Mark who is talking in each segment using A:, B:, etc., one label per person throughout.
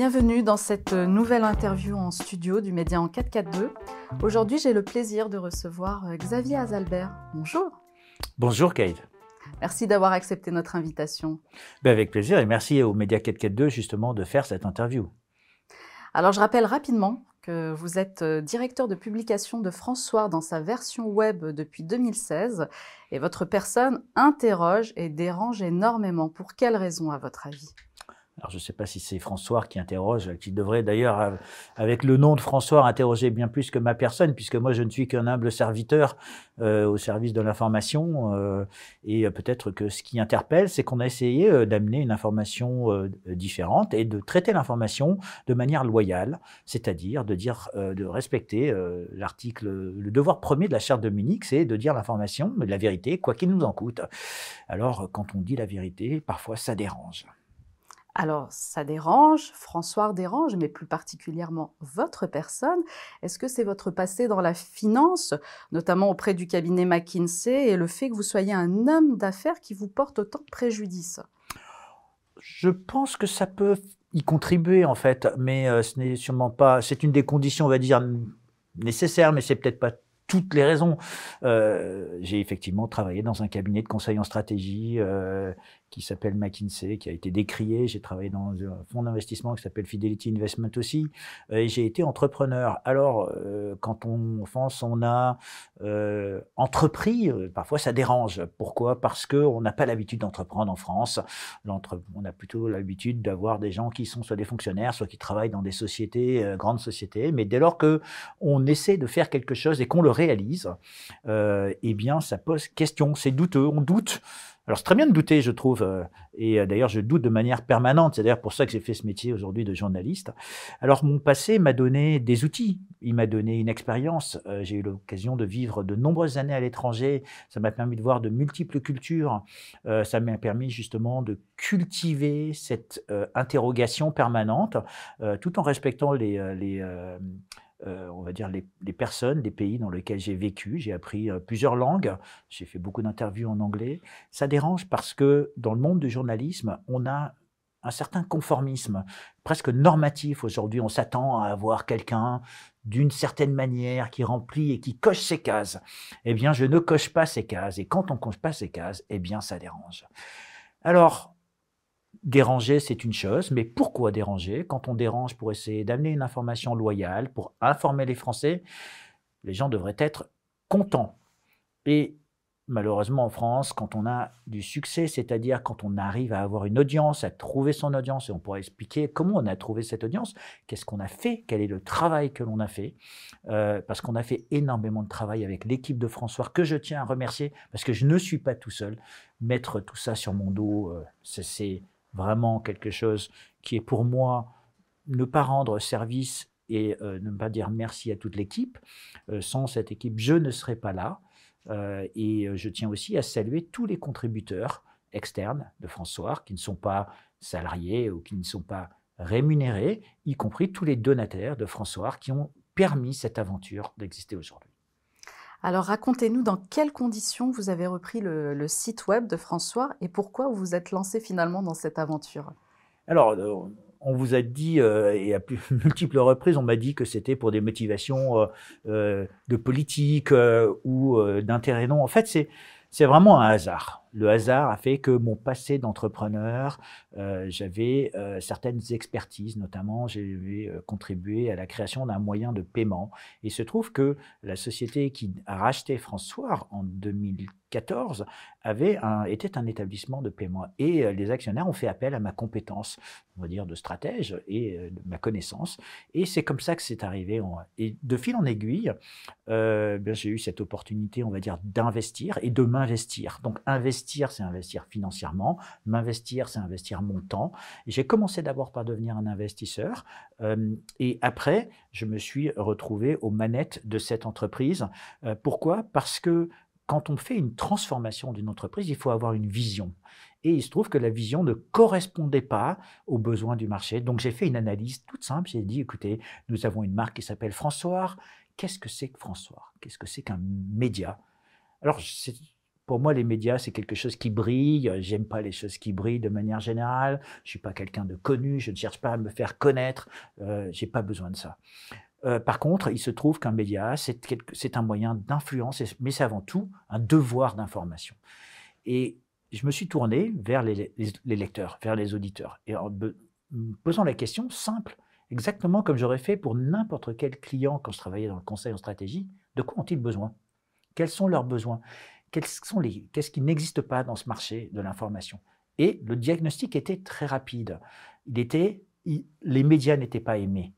A: Bienvenue dans cette nouvelle interview en studio du Média en 442. Aujourd'hui, j'ai le plaisir de recevoir euh, Xavier Azalbert. Bonjour.
B: Bonjour Kate.
A: Merci d'avoir accepté notre invitation.
B: Ben avec plaisir et merci au Média 442 justement de faire cette interview.
A: Alors je rappelle rapidement que vous êtes euh, directeur de publication de François dans sa version web depuis 2016 et votre personne interroge et dérange énormément. Pour quelles raisons à votre avis?
B: Alors, je ne sais pas si c'est François qui interroge, qui devrait d'ailleurs, avec le nom de François, interroger bien plus que ma personne, puisque moi, je ne suis qu'un humble serviteur euh, au service de l'information. Euh, et peut-être que ce qui interpelle, c'est qu'on a essayé euh, d'amener une information différente et de traiter l'information de manière loyale, c'est-à-dire de dire, de respecter l'article, le devoir premier de la charte de Munich, c'est de dire l'information, mais la vérité, quoi qu'il nous en coûte. Alors, quand on dit la vérité, parfois ça dérange.
A: Alors, ça dérange, François dérange, mais plus particulièrement votre personne. Est-ce que c'est votre passé dans la finance, notamment auprès du cabinet McKinsey, et le fait que vous soyez un homme d'affaires qui vous porte autant de préjudice
B: Je pense que ça peut y contribuer, en fait, mais euh, ce n'est sûrement pas. C'est une des conditions, on va dire, nécessaires, mais c'est peut-être pas toutes les raisons. Euh, j'ai effectivement travaillé dans un cabinet de conseil en stratégie. Euh, qui s'appelle McKinsey, qui a été décrié. J'ai travaillé dans un fonds d'investissement qui s'appelle Fidelity Investment aussi. Et j'ai été entrepreneur. Alors, euh, quand on pense, on a entrepris, parfois ça dérange. Pourquoi? Parce qu'on n'a pas l'habitude d'entreprendre en France. On a plutôt l'habitude d'avoir des gens qui sont soit des fonctionnaires, soit qui travaillent dans des sociétés, grandes sociétés. Mais dès lors que on essaie de faire quelque chose et qu'on le réalise, eh bien, ça pose question. C'est douteux. On doute. Alors c'est très bien de douter, je trouve, euh, et euh, d'ailleurs je doute de manière permanente, c'est d'ailleurs pour ça que j'ai fait ce métier aujourd'hui de journaliste. Alors mon passé m'a donné des outils, il m'a donné une expérience, euh, j'ai eu l'occasion de vivre de nombreuses années à l'étranger, ça m'a permis de voir de multiples cultures, ça m'a permis justement de cultiver cette interrogation permanente, tout en respectant les... les euh, on va dire, les, personnes, les pays dans lesquels j'ai vécu. J'ai appris euh, plusieurs langues, j'ai fait beaucoup d'interviews en anglais. Ça dérange parce que dans le monde du journalisme, on a un certain conformisme presque normatif aujourd'hui. On s'attend à avoir quelqu'un d'une certaine manière qui remplit et qui coche ses cases. Eh bien, je ne coche pas ces cases. Et quand on coche pas ces cases, eh bien, ça dérange. Alors, Déranger, c'est une chose, mais pourquoi déranger? Quand on dérange pour essayer d'amener une information loyale, pour informer les Français, les gens devraient être contents. Et malheureusement en France, quand on a du succès, c'est-à-dire quand on arrive à avoir une audience, à trouver son audience, et on pourrait expliquer comment on a trouvé cette audience, qu'est-ce qu'on a fait, quel est le travail que l'on a fait, euh, parce qu'on a fait énormément de travail avec l'équipe de François, que je tiens à remercier, parce que je ne suis pas tout seul. Mettre tout ça sur mon dos, euh, c'est vraiment quelque chose qui est pour moi ne pas rendre service et euh, ne pas dire merci à toute l'équipe. Euh, sans cette équipe, je ne serais pas là. Euh, et je tiens aussi à saluer tous les contributeurs externes de François qui ne sont pas salariés ou qui ne sont pas rémunérés, y compris tous les donataires de François qui ont permis cette aventure d'exister aujourd'hui.
A: Alors racontez-nous dans quelles conditions vous avez repris le, site web de François et pourquoi vous vous êtes lancé finalement dans cette aventure?
B: Alors, euh, on vous a dit, euh, et à plus, multiples reprises, on m'a dit que c'était pour des motivations euh, de politique ou d'intérêt. Non, en fait, c'est vraiment un hasard le hasard a fait que mon passé d'entrepreneur, euh, j'avais euh, certaines expertises, notamment j'ai euh, contribué à la création d'un moyen de paiement. Il se trouve que la société qui a racheté François en 2014 avait était un établissement de paiement. Et les actionnaires ont fait appel à ma compétence, on va dire, de stratège et de ma connaissance. Et c'est comme ça que c'est arrivé. Et de fil en aiguille, j'ai eu cette opportunité, on va dire, d'investir et de m'investir. Donc investir Investir, c'est investir financièrement. M'investir, c'est investir mon temps. J'ai commencé d'abord par devenir un investisseur. Euh, et après, je me suis retrouvé aux manettes de cette entreprise. Euh, pourquoi? Parce que quand on fait une transformation d'une entreprise, il faut avoir une vision. Et il se trouve que la vision ne correspondait pas aux besoins du marché. Donc j'ai fait une analyse toute simple. J'ai dit, écoutez, nous avons une marque qui s'appelle François. Qu'est-ce que c'est que François Qu'est-ce que c'est qu'un média? Alors, pour moi, les médias, c'est quelque chose qui brille. J'aime pas les choses qui brillent de manière générale. Je suis pas quelqu'un de connu. Je ne cherche pas à me faire connaître. Euh, j'ai pas besoin de ça. Euh, par contre, il se trouve qu'un média, c'est un moyen d'influence, mais c'est avant tout un devoir d'information. Et je me suis tourné vers les, lecteurs, vers les auditeurs, et en me posant la question simple, exactement comme j'aurais fait pour n'importe quel client quand je travaillais dans le conseil en stratégie, de quoi ont-ils besoin? Quels sont leurs besoins? Qu'est-ce qui n'existe pas dans ce marché de l'information Et le diagnostic était très rapide. Il était, les médias n'étaient pas aimés.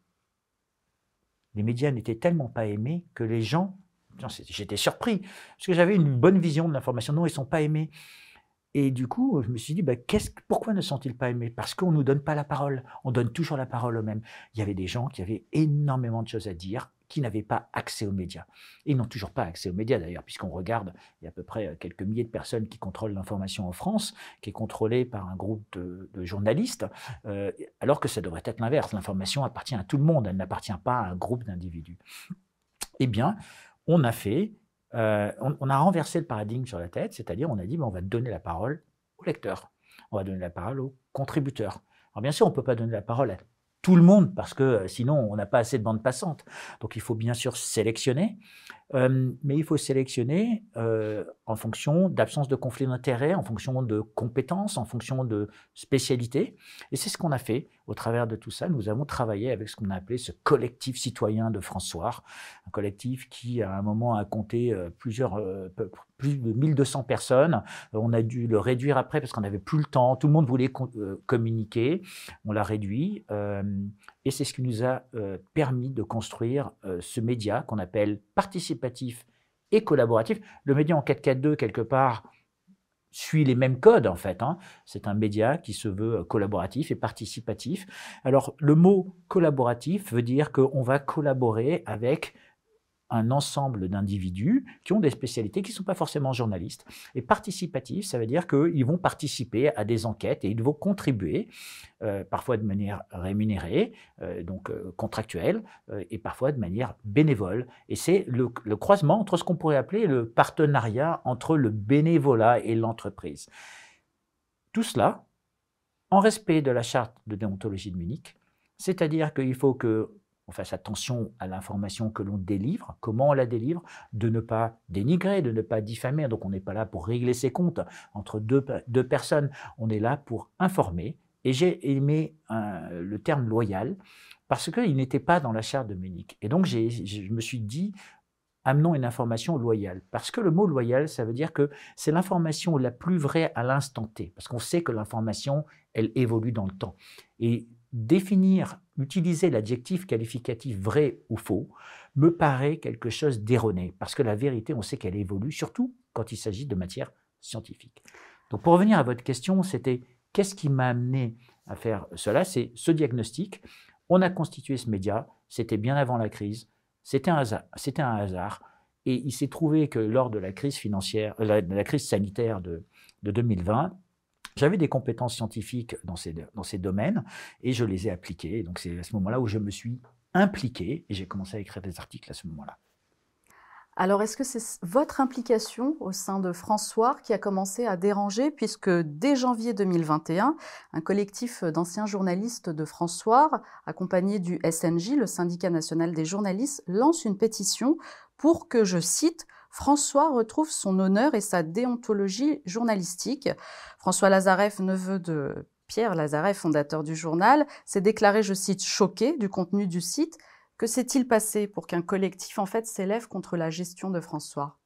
B: Les médias n'étaient tellement pas aimés que les gens, j'étais surpris, parce que j'avais une bonne vision de l'information. Non, ils ne sont pas aimés. Et du coup, je me suis dit, bah, pourquoi ne sont-ils pas aimés? Parce qu'on ne nous donne pas la parole. On donne toujours la parole aux mêmes. Il y avait des gens qui avaient énormément de choses à dire, qui n'avaient pas accès aux médias. Ils n'ont toujours pas accès aux médias d'ailleurs, puisqu'on regarde, il y a à peu près euh, quelques milliers de personnes qui contrôlent l'information en France, qui est contrôlée par un groupe de, journalistes, euh, alors que ça devrait être l'inverse. L'information appartient à tout le monde, elle n'appartient pas à un groupe d'individus. Eh bien, on a fait, euh, on, a renversé le paradigme sur la tête, c'est-à-dire on a dit, ben, on va donner la parole aux lecteurs, on va donner la parole aux contributeurs. Alors bien sûr, on ne peut pas donner la parole à tout le monde, parce que euh, sinon on n'a pas assez de bande passante. Donc il faut bien sûr sélectionner, euh, mais il faut sélectionner euh, en fonction d'absence de conflit d'intérêt, en fonction de compétences, en fonction de spécialité. Et c'est ce qu'on a fait au travers de tout ça. Nous avons travaillé avec ce qu'on a appelé ce collectif citoyen de François, un collectif qui à un moment a compté plusieurs, plus de 1200 personnes. On a dû le réduire après parce qu'on n'avait plus le temps. Tout le monde voulait communiquer. On l'a réduit. Et c'est ce qui nous a euh, permis de construire euh, ce média qu'on appelle participatif et collaboratif. Le média en 442, quelque part, suit les mêmes codes en fait. Hein. C'est un média qui se veut euh, collaboratif et participatif. Alors le mot collaboratif veut dire qu'on va collaborer avec un ensemble d'individus qui ont des spécialités qui ne sont pas forcément journalistes. Et participatif, ça veut dire qu'ils vont participer à des enquêtes et ils vont contribuer, euh, parfois de manière rémunérée, euh, donc euh, contractuelle, et parfois de manière bénévole. Et c'est le, croisement entre ce qu'on pourrait appeler le partenariat entre le bénévolat et l'entreprise. Tout cela en respect de la charte de déontologie de Munich, c'est-à-dire qu'il faut que on fasse attention à l'information que l'on délivre, comment on la délivre, de ne pas dénigrer, de ne pas diffamer. Donc on n'est pas là pour régler ses comptes entre deux, deux personnes, on est là pour informer. Et j'ai aimé le terme loyal parce qu'il n'était pas dans la charte de Munich. Et donc je me suis dit, amenons une information loyale. Parce que le mot loyal, ça veut dire que c'est l'information la plus vraie à l'instant T. Parce qu'on sait que l'information, elle évolue dans le temps. Et définir, utiliser l'adjectif qualificatif vrai ou faux me paraît quelque chose d'erroné, parce que la vérité, on sait qu'elle évolue, surtout quand il s'agit de matière scientifique. Donc pour revenir à votre question, c'était qu'est-ce qui m'a amené à faire cela? C'est ce diagnostic. On a constitué ce média, c'était bien avant la crise, c'était un hasard. Un hasard. Et il s'est trouvé que lors de la crise financière, la crise sanitaire de 2020, j'avais des compétences scientifiques dans ces, dans ces domaines et je les ai appliquées. Donc c'est à ce moment-là où je me suis impliqué et j'ai commencé à écrire des articles à ce moment-là.
A: Alors, est-ce que c'est votre implication au sein de François qui a commencé à déranger, puisque dès janvier 2021, un collectif d'anciens journalistes de François, accompagné du SNJ, le syndicat national des journalistes, lance une pétition pour que, je cite, François retrouve son honneur et sa déontologie journalistique. François Lazareff, neveu de Pierre Lazareff, fondateur du journal, s'est déclaré, je cite, choqué du contenu du site. Que s'est-il passé pour qu'un collectif en fait s'élève contre la gestion de François?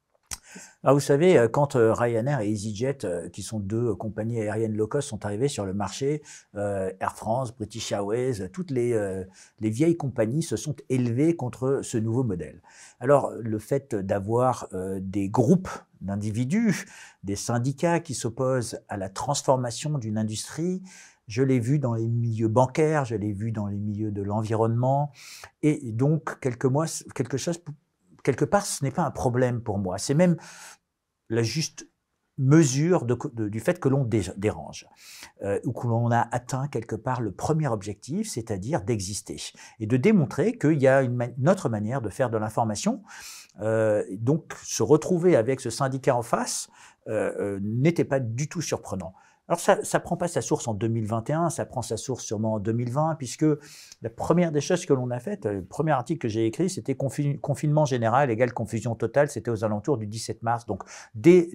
B: Ah, vous savez, euh, quand euh, Ryanair et EasyJet, euh, qui sont deux compagnies aériennes low cost, sont arrivés sur le marché, Air France, British Airways, toutes les, les vieilles compagnies se sont élevées contre ce nouveau modèle. Alors, le fait d'avoir des groupes d'individus, des syndicats qui s'opposent à la transformation d'une industrie, je l'ai vu dans les milieux bancaires, je l'ai vu dans les milieux de l'environnement, et donc quelques mois, quelque chose quelque part, ce n'est pas un problème pour moi. C'est même la juste mesure du fait que l'on dérange, euh, ou que l'on a atteint quelque part le premier objectif, c'est-à-dire d'exister, et de démontrer qu'il y a une, autre manière de faire de l'information. Euh, donc se retrouver avec ce syndicat en face, n'était pas du tout surprenant. Alors ça ne prend pas sa source en 2021, ça prend sa source sûrement en 2020, puisque la première des choses que l'on a faites, le premier article que j'ai écrit, c'était confinement général égale confusion totale, c'était aux alentours du 17 mars. Donc dès,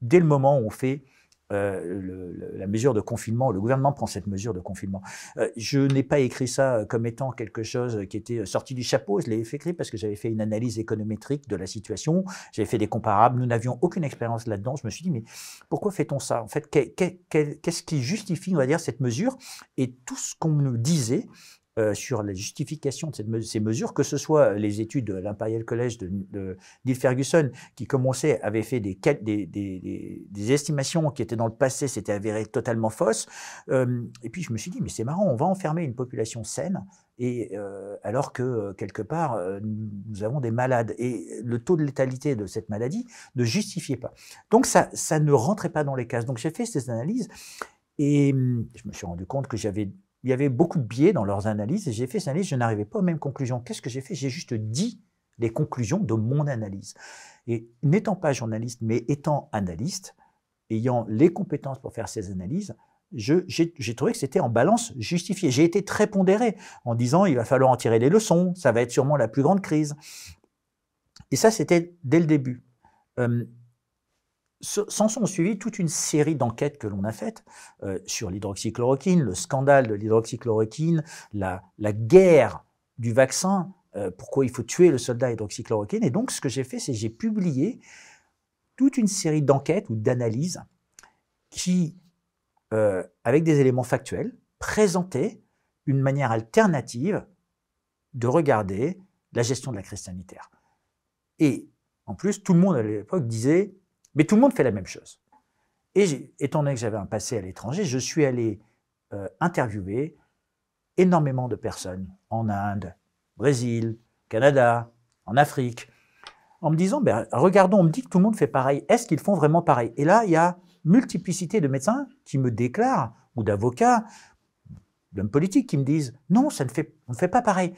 B: dès le moment où on fait euh, la mesure de confinement, le gouvernement prend cette mesure de confinement. Euh, je n'ai pas écrit ça comme étant quelque chose qui était sorti du chapeau, je l'ai écrit parce que j'avais fait une analyse économétrique de la situation, j'avais fait des comparables, nous n'avions aucune expérience là-dedans. Je me suis dit, mais pourquoi fait-on ça En fait, qu'est-ce qui justifie, on va dire, cette mesure? Et tout ce qu'on nous disait, euh, sur la justification de ces mesures, que ce soit les études de l'Imperial College de, Neil Ferguson, qui commençait, avait fait des, des, estimations qui étaient dans le passé, s'étaient avérées totalement fausses. Euh, et puis je me suis dit, mais c'est marrant, on va enfermer une population saine, et euh, alors que quelque part, nous avons des malades. Et le taux de létalité de cette maladie ne justifiait pas. Donc ça, ça ne rentrait pas dans les cases. Donc j'ai fait ces analyses. Et hum, je me suis rendu compte que j'avais il y avait beaucoup de biais dans leurs analyses et j'ai fait ces analyses, je n'arrivais pas aux mêmes conclusions. Qu'est-ce que j'ai fait? J'ai juste dit les conclusions de mon analyse. Et n'étant pas journaliste, mais étant analyste, ayant les compétences pour faire ces analyses, j'ai trouvé que c'était en balance justifié. J'ai été très pondéré en disant il va falloir en tirer les leçons, ça va être sûrement la plus grande crise. Et ça, c'était dès le début. S'en sont toute une série d'enquêtes que l'on a faites euh, sur l'hydroxychloroquine, le scandale de l'hydroxychloroquine, la, la, guerre du vaccin, euh, pourquoi il faut tuer le soldat hydroxychloroquine. Et donc, ce que j'ai fait, c'est j'ai publié toute une série d'enquêtes ou d'analyses qui, euh, avec des éléments factuels, présentaient une manière alternative de regarder la gestion de la crise sanitaire. Et en plus, tout le monde à l'époque disait mais tout le monde fait la même chose. Et étant donné que j'avais un passé à l'étranger, je suis allé euh, interviewer énormément de personnes en Inde, Brésil, Canada, en Afrique, en me disant, ben, regardons, on me dit que tout le monde fait pareil, est-ce qu'ils font vraiment pareil? Et là, il y a multiplicité de médecins qui me déclarent, ou d'avocats, d'hommes politiques qui me disent, non, ça ne fait, on ne fait pas pareil.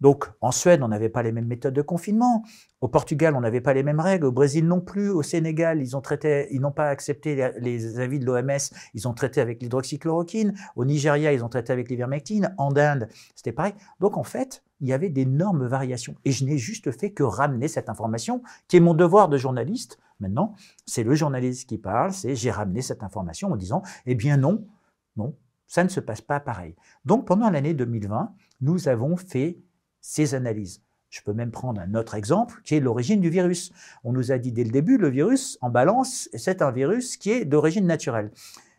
B: Donc, en Suède, on n'avait pas les mêmes méthodes de confinement. Au Portugal, on n'avait pas les mêmes règles. Au Brésil non plus. Au Sénégal, ils n'ont pas accepté les avis de l'OMS. Ils ont traité avec l'hydroxychloroquine. Au Nigeria, ils ont traité avec l'ivermectine. En Inde, c'était pareil. Donc, en fait, il y avait d'énormes variations. Et je n'ai juste fait que ramener cette information, qui est mon devoir de journaliste. Maintenant, c'est le journaliste qui parle. C'est j'ai ramené cette information en disant, eh bien non, non, ça ne se passe pas pareil. Donc, pendant l'année 2020, nous avons fait ces analyses. Je peux même prendre un autre exemple qui est l'origine du virus. On nous a dit dès le début, le virus en balance, c'est un virus qui est d'origine naturelle.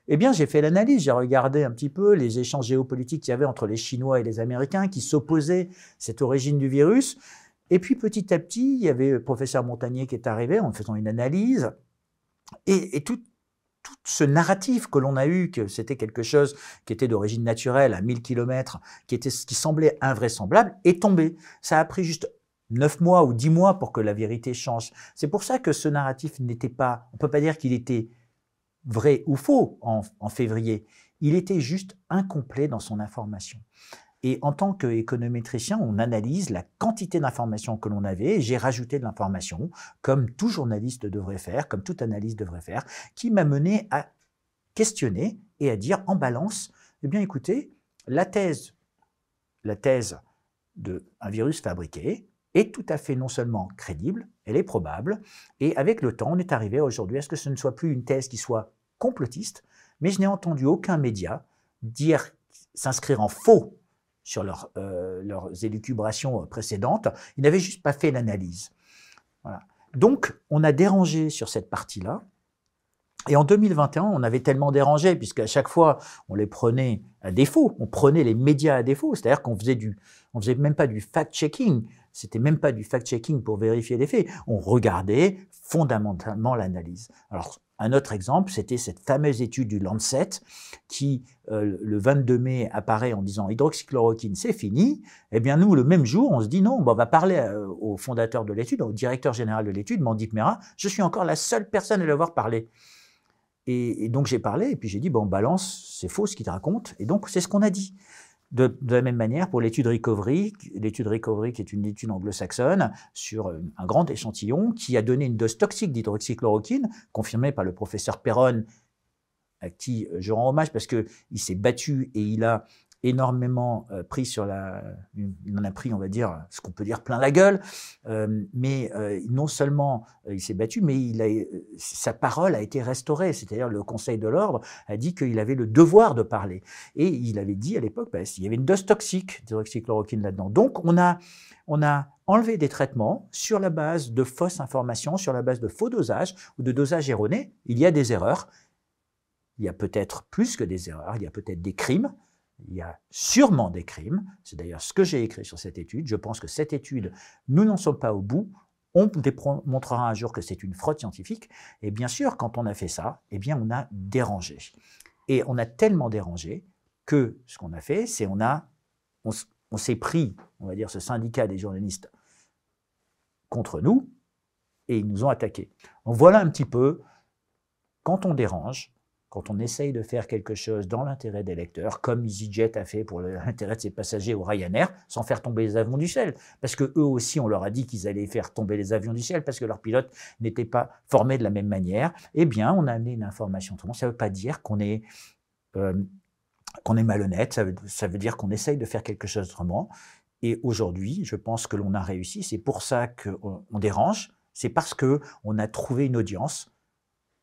B: Eh bien, j'ai fait l'analyse, j'ai regardé un petit peu les échanges géopolitiques qu'il y avait entre les Chinois et les Américains qui s'opposaient à cette origine du virus. Et puis petit à petit, il y avait le professeur Montagnier qui est arrivé en faisant une analyse. Et, et tout, tout ce narratif que l'on a eu, que c'était quelque chose qui était d'origine naturelle à 1000 km, qui, était, qui semblait invraisemblable, est tombé. Ça a pris juste 9 mois ou 10 mois pour que la vérité change. C'est pour ça que ce narratif n'était pas, on peut pas dire qu'il était vrai ou faux en février. Il était juste incomplet dans son information. Et en tant qu'économétricien, on analyse la quantité d'informations que l'on avait j'ai rajouté de l'information, comme tout journaliste devrait faire, comme toute analyse devrait faire, qui m'a mené à questionner et à dire en balance, eh bien écoutez, la thèse, la thèse d'un virus fabriqué est tout à fait non seulement crédible, elle est probable, et avec le temps, on est arrivé aujourd'hui à ce que ce ne soit plus une thèse qui soit complotiste, mais je n'ai entendu aucun média dire s'inscrire en faux sur euh, leurs élucubrations précédentes. Ils n'avaient juste pas fait l'analyse. Donc, on a dérangé sur cette partie-là. Et en 2021, on avait tellement dérangé, puisqu'à chaque fois, on les prenait à défaut. On prenait les médias à défaut. C'est-à-dire qu'on faisait du, on faisait même pas du fact-checking. C'était même pas du fact-checking pour vérifier les faits. On regardait fondamentalement l'analyse. Alors, un autre exemple, c'était cette fameuse étude du Lancet qui, euh, le 22 mai, apparaît en disant hydroxychloroquine, c'est fini. Eh bien, nous, le même jour, on se dit non, on va parler euh, au fondateur de l'étude, au directeur général de l'étude, Mandip Mera. Je suis encore la seule personne à l'avoir parlé. Et, donc, j'ai parlé, et puis j'ai dit, bon, balance, c'est faux ce qu'il te raconte. Et donc, c'est ce qu'on a dit De, la même manière, pour l'étude Recovery, l'étude Recovery qui est une étude anglo-saxonne sur un grand échantillon qui a donné une dose toxique d'hydroxychloroquine, confirmée par le professeur Perron, à qui je rends hommage parce qu'il s'est battu et il a énormément euh, pris sur la, il en a pris, on va dire, ce qu'on peut dire plein la gueule, euh, mais euh, non seulement il s'est battu, mais sa parole a été restaurée. C'est-à-dire le Conseil de l'ordre a dit qu'il avait le devoir de parler, et il avait dit à l'époque, bah, il y avait une dose toxique d'hydroxychloroquine là-dedans. Donc on a, on a enlevé des traitements sur la base de fausses informations, sur la base de faux dosages ou de dosages erronés. Il y a des erreurs. Il y a peut-être plus que des erreurs, il y a peut-être des crimes, il y a sûrement des crimes. C'est d'ailleurs ce que j'ai écrit sur cette étude. Je pense que cette étude, nous n'en sommes pas au bout. On montrera un jour que c'est une fraude scientifique. Et bien sûr, quand on a fait ça, eh bien, on a dérangé. Et on a tellement dérangé que ce qu'on a fait, c'est on a, on, s'est pris, on va dire, ce syndicat des journalistes contre nous et ils nous ont attaqués. Donc voilà un petit peu, quand on dérange, quand on essaye de faire quelque chose dans l'intérêt des lecteurs, comme EasyJet a fait pour l'intérêt de ses passagers au Ryanair, sans faire tomber les avions du ciel. Parce que eux aussi, on leur a dit qu'ils allaient faire tomber les avions du ciel parce que leurs pilotes n'étaient pas formés de la même manière. Eh bien, on a amené une information. Ça ne veut pas dire qu'on est, euh, malhonnête, ça veut, dire qu'on essaye de faire quelque chose autrement. Et aujourd'hui, je pense que l'on a réussi. C'est pour ça qu'on on dérange. C'est parce qu'on a trouvé une audience.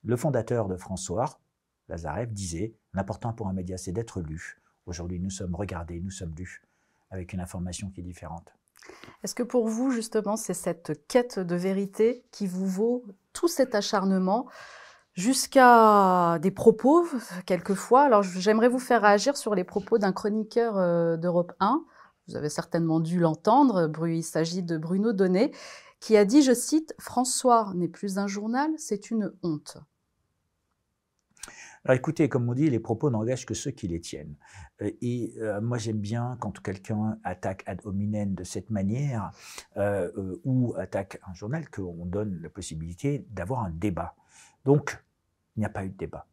B: Le fondateur de François, Lazarev disait L'important pour un média, c'est d'être lu. Aujourd'hui, nous sommes regardés, nous sommes lus, avec une information qui est différente.
A: Est-ce que pour vous, justement, c'est cette quête de vérité qui vous vaut tout cet acharnement jusqu'à des propos, quelquefois? Alors, j'aimerais vous faire réagir sur les propos d'un chroniqueur euh, d'Europe 1. Vous avez certainement dû l'entendre. Il s'agit de Bruno Donnet, qui a dit, je cite, François n'est plus un journal, c'est une honte.
B: Alors écoutez, comme on dit, les propos n'engagent que ceux qui les tiennent. Euh, et euh, moi j'aime bien quand quelqu'un attaque ad hominem de cette manière euh, ou attaque un journal qu'on donne la possibilité d'avoir un débat. Donc il n'y a pas eu de débat.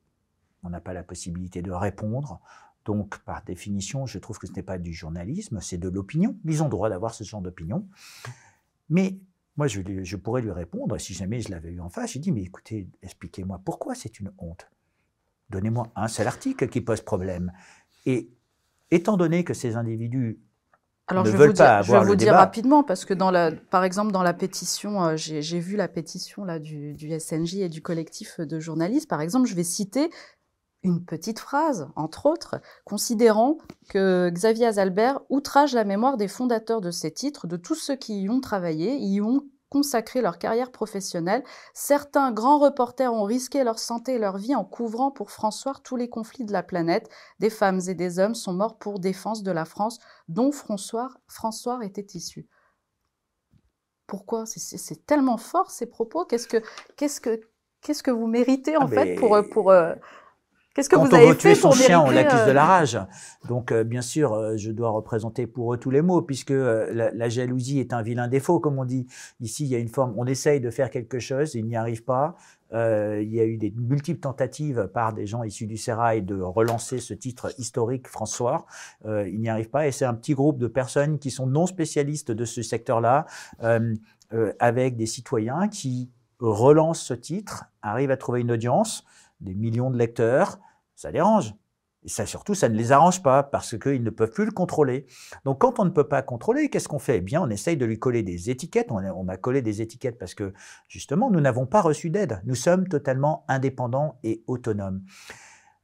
B: On n'a pas la possibilité de répondre. Donc, par définition, je trouve que ce n'est pas du journalisme, c'est de l'opinion. Ils ont droit d'avoir ce genre d'opinion. Mais moi, je, je, pourrais lui répondre, si jamais je l'avais eu en face, j'ai dit, mais écoutez, expliquez-moi pourquoi c'est une honte? Donnez-moi un seul article qui pose problème. Et étant donné que ces individus
A: alors,
B: ne
A: je
B: veulent
A: pas
B: dire, avoir
A: je vais vous
B: dire
A: rapidement, parce que dans la, par exemple, dans la pétition, euh, j'ai vu la pétition là, du, du, SNJ et du collectif de journalistes. Par exemple, je vais citer une petite phrase, entre autres, considérant que Xavier Azalbert outrage la mémoire des fondateurs de ces titres, de tous ceux qui y ont travaillé, y ont consacré leur carrière professionnelle. Certains grands reporters ont risqué leur santé et leur vie en couvrant pour François tous les conflits de la planète. Des femmes et des hommes sont morts pour défense de la France, dont François, François était issu. Pourquoi? C'est tellement fort ces propos. Qu'est-ce que, qu'est-ce que, qu'est-ce que vous méritez en ah, fait pour, pour, euh, Qu'est-ce que
B: Quand
A: vous avez
B: on veut tuer son chien, on l'accuse
A: euh,
B: de la rage. Donc, euh, bien sûr, euh, je dois représenter pour eux tous les mots, puisque la, jalousie est un vilain défaut, comme on dit. Ici, il y a une forme, on essaye de faire quelque chose, il n'y arrive pas. il y a eu des multiples tentatives par des gens issus du Sérail de relancer ce titre historique François. il n'y arrive pas, et c'est un petit groupe de personnes qui sont non spécialistes de ce secteur-là, avec des citoyens qui relancent ce titre, arrivent à trouver une audience des millions de lecteurs, ça dérange. Et ça, surtout, ça ne les arrange pas parce qu'ils ne peuvent plus le contrôler. Donc, quand on ne peut pas contrôler, qu'est-ce qu'on fait? Eh bien, on essaye de lui coller des étiquettes. On a, on a collé des étiquettes parce que, justement, nous n'avons pas reçu d'aide. Nous sommes totalement indépendants et autonomes.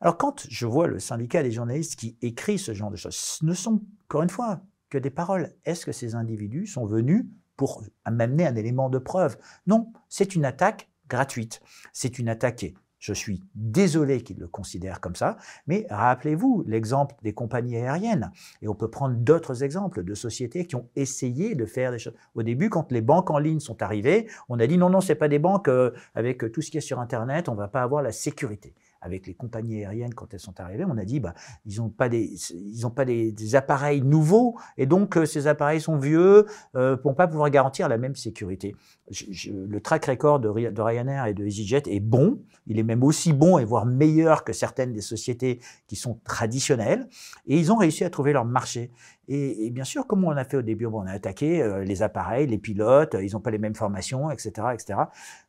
B: Alors, quand je vois le syndicat des journalistes qui écrit ce genre de choses, ce ne sont, encore une fois, que des paroles. Est-ce que ces individus sont venus pour m'amener un élément de preuve? Non, c'est une attaque gratuite. C'est une attaque je suis désolé qu'ils le considèrent comme ça, mais rappelez-vous l'exemple des compagnies aériennes. Et on peut prendre d'autres exemples de sociétés qui ont essayé de faire des choses. Au début, quand les banques en ligne sont arrivées, on a dit non, non, c'est pas des banques euh, avec tout ce qui est sur Internet, on va pas avoir la sécurité. Avec les compagnies aériennes quand elles sont arrivées. On a dit, bah, ils n'ont pas, des, ils ont pas des, appareils nouveaux, et donc euh, ces appareils sont vieux, euh, pour pas pouvoir garantir la même sécurité. le track record de, Ryanair et de EasyJet est bon, il est même aussi bon et voire meilleur que certaines des sociétés qui sont traditionnelles, et ils ont réussi à trouver leur marché. Et, bien sûr, comme on a fait au début, on a attaqué euh, les appareils, les pilotes, ils n'ont pas les mêmes formations, etc., etc.